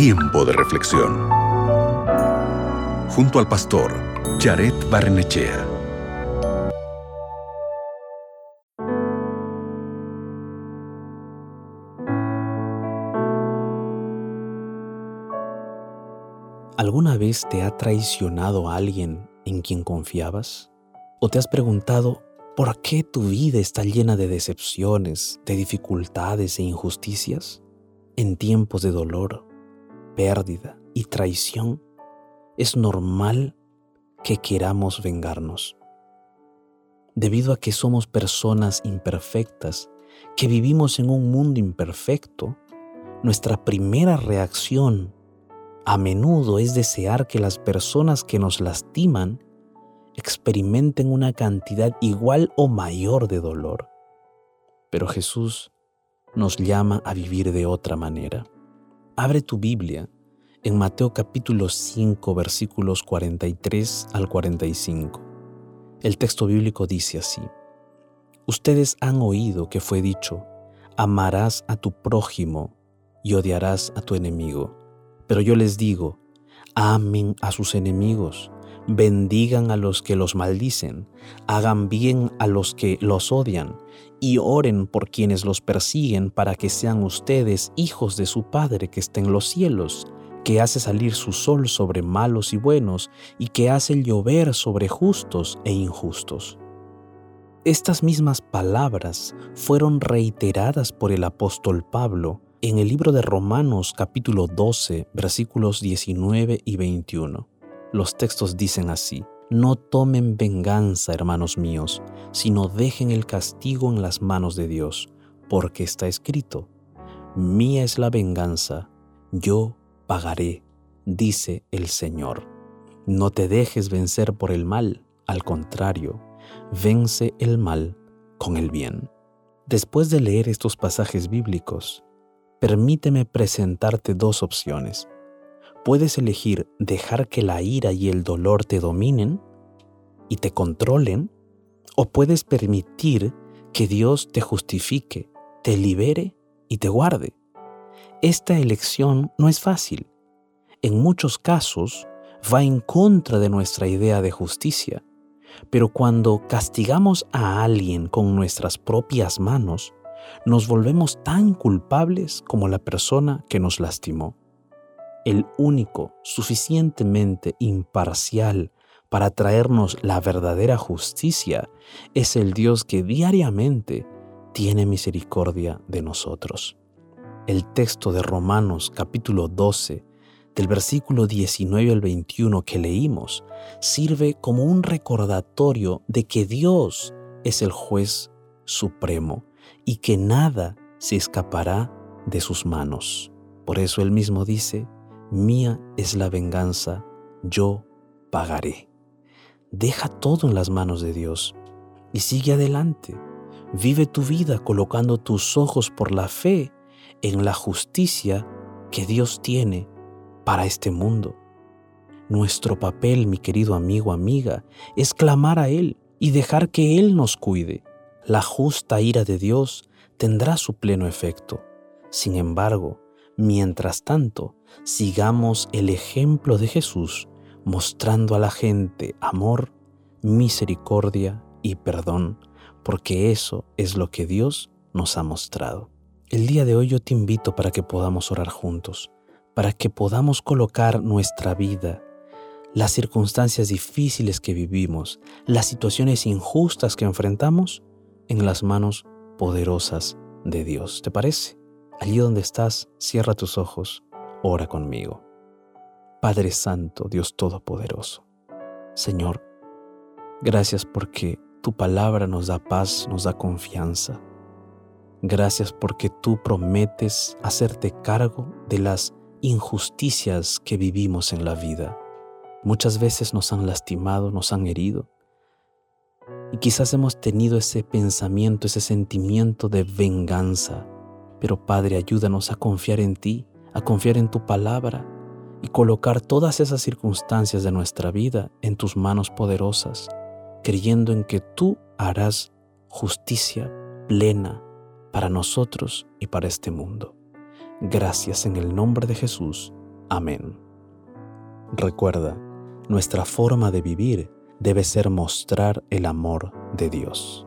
Tiempo de reflexión. Junto al pastor Jared Barnechea. ¿Alguna vez te ha traicionado alguien en quien confiabas? ¿O te has preguntado por qué tu vida está llena de decepciones, de dificultades e injusticias? En tiempos de dolor, pérdida y traición, es normal que queramos vengarnos. Debido a que somos personas imperfectas, que vivimos en un mundo imperfecto, nuestra primera reacción a menudo es desear que las personas que nos lastiman experimenten una cantidad igual o mayor de dolor. Pero Jesús nos llama a vivir de otra manera. Abre tu Biblia en Mateo capítulo 5 versículos 43 al 45. El texto bíblico dice así, Ustedes han oído que fue dicho, amarás a tu prójimo y odiarás a tu enemigo. Pero yo les digo, amen a sus enemigos, bendigan a los que los maldicen, hagan bien a los que los odian, y oren por quienes los persiguen para que sean ustedes hijos de su Padre que está en los cielos, que hace salir su sol sobre malos y buenos, y que hace llover sobre justos e injustos. Estas mismas palabras fueron reiteradas por el apóstol Pablo en el libro de Romanos capítulo 12 versículos 19 y 21. Los textos dicen así, no tomen venganza, hermanos míos, sino dejen el castigo en las manos de Dios, porque está escrito, mía es la venganza, yo pagaré, dice el Señor. No te dejes vencer por el mal, al contrario, vence el mal con el bien. Después de leer estos pasajes bíblicos, permíteme presentarte dos opciones. Puedes elegir dejar que la ira y el dolor te dominen y te controlen, o puedes permitir que Dios te justifique, te libere y te guarde. Esta elección no es fácil. En muchos casos va en contra de nuestra idea de justicia, pero cuando castigamos a alguien con nuestras propias manos, nos volvemos tan culpables como la persona que nos lastimó. El único suficientemente imparcial para traernos la verdadera justicia es el Dios que diariamente tiene misericordia de nosotros. El texto de Romanos capítulo 12, del versículo 19 al 21 que leímos, sirve como un recordatorio de que Dios es el juez supremo y que nada se escapará de sus manos. Por eso él mismo dice, mía es la venganza, yo pagaré. Deja todo en las manos de Dios y sigue adelante. Vive tu vida colocando tus ojos por la fe en la justicia que Dios tiene para este mundo. Nuestro papel, mi querido amigo, amiga, es clamar a Él y dejar que Él nos cuide la justa ira de Dios tendrá su pleno efecto. Sin embargo, mientras tanto, sigamos el ejemplo de Jesús, mostrando a la gente amor, misericordia y perdón, porque eso es lo que Dios nos ha mostrado. El día de hoy yo te invito para que podamos orar juntos, para que podamos colocar nuestra vida, las circunstancias difíciles que vivimos, las situaciones injustas que enfrentamos, en las manos poderosas de Dios. ¿Te parece? Allí donde estás, cierra tus ojos, ora conmigo. Padre Santo, Dios Todopoderoso, Señor, gracias porque tu palabra nos da paz, nos da confianza. Gracias porque tú prometes hacerte cargo de las injusticias que vivimos en la vida. Muchas veces nos han lastimado, nos han herido, y quizás hemos tenido ese pensamiento, ese sentimiento de venganza. Pero Padre, ayúdanos a confiar en ti, a confiar en tu palabra y colocar todas esas circunstancias de nuestra vida en tus manos poderosas, creyendo en que tú harás justicia plena para nosotros y para este mundo. Gracias en el nombre de Jesús. Amén. Recuerda, nuestra forma de vivir debe ser mostrar el amor de Dios.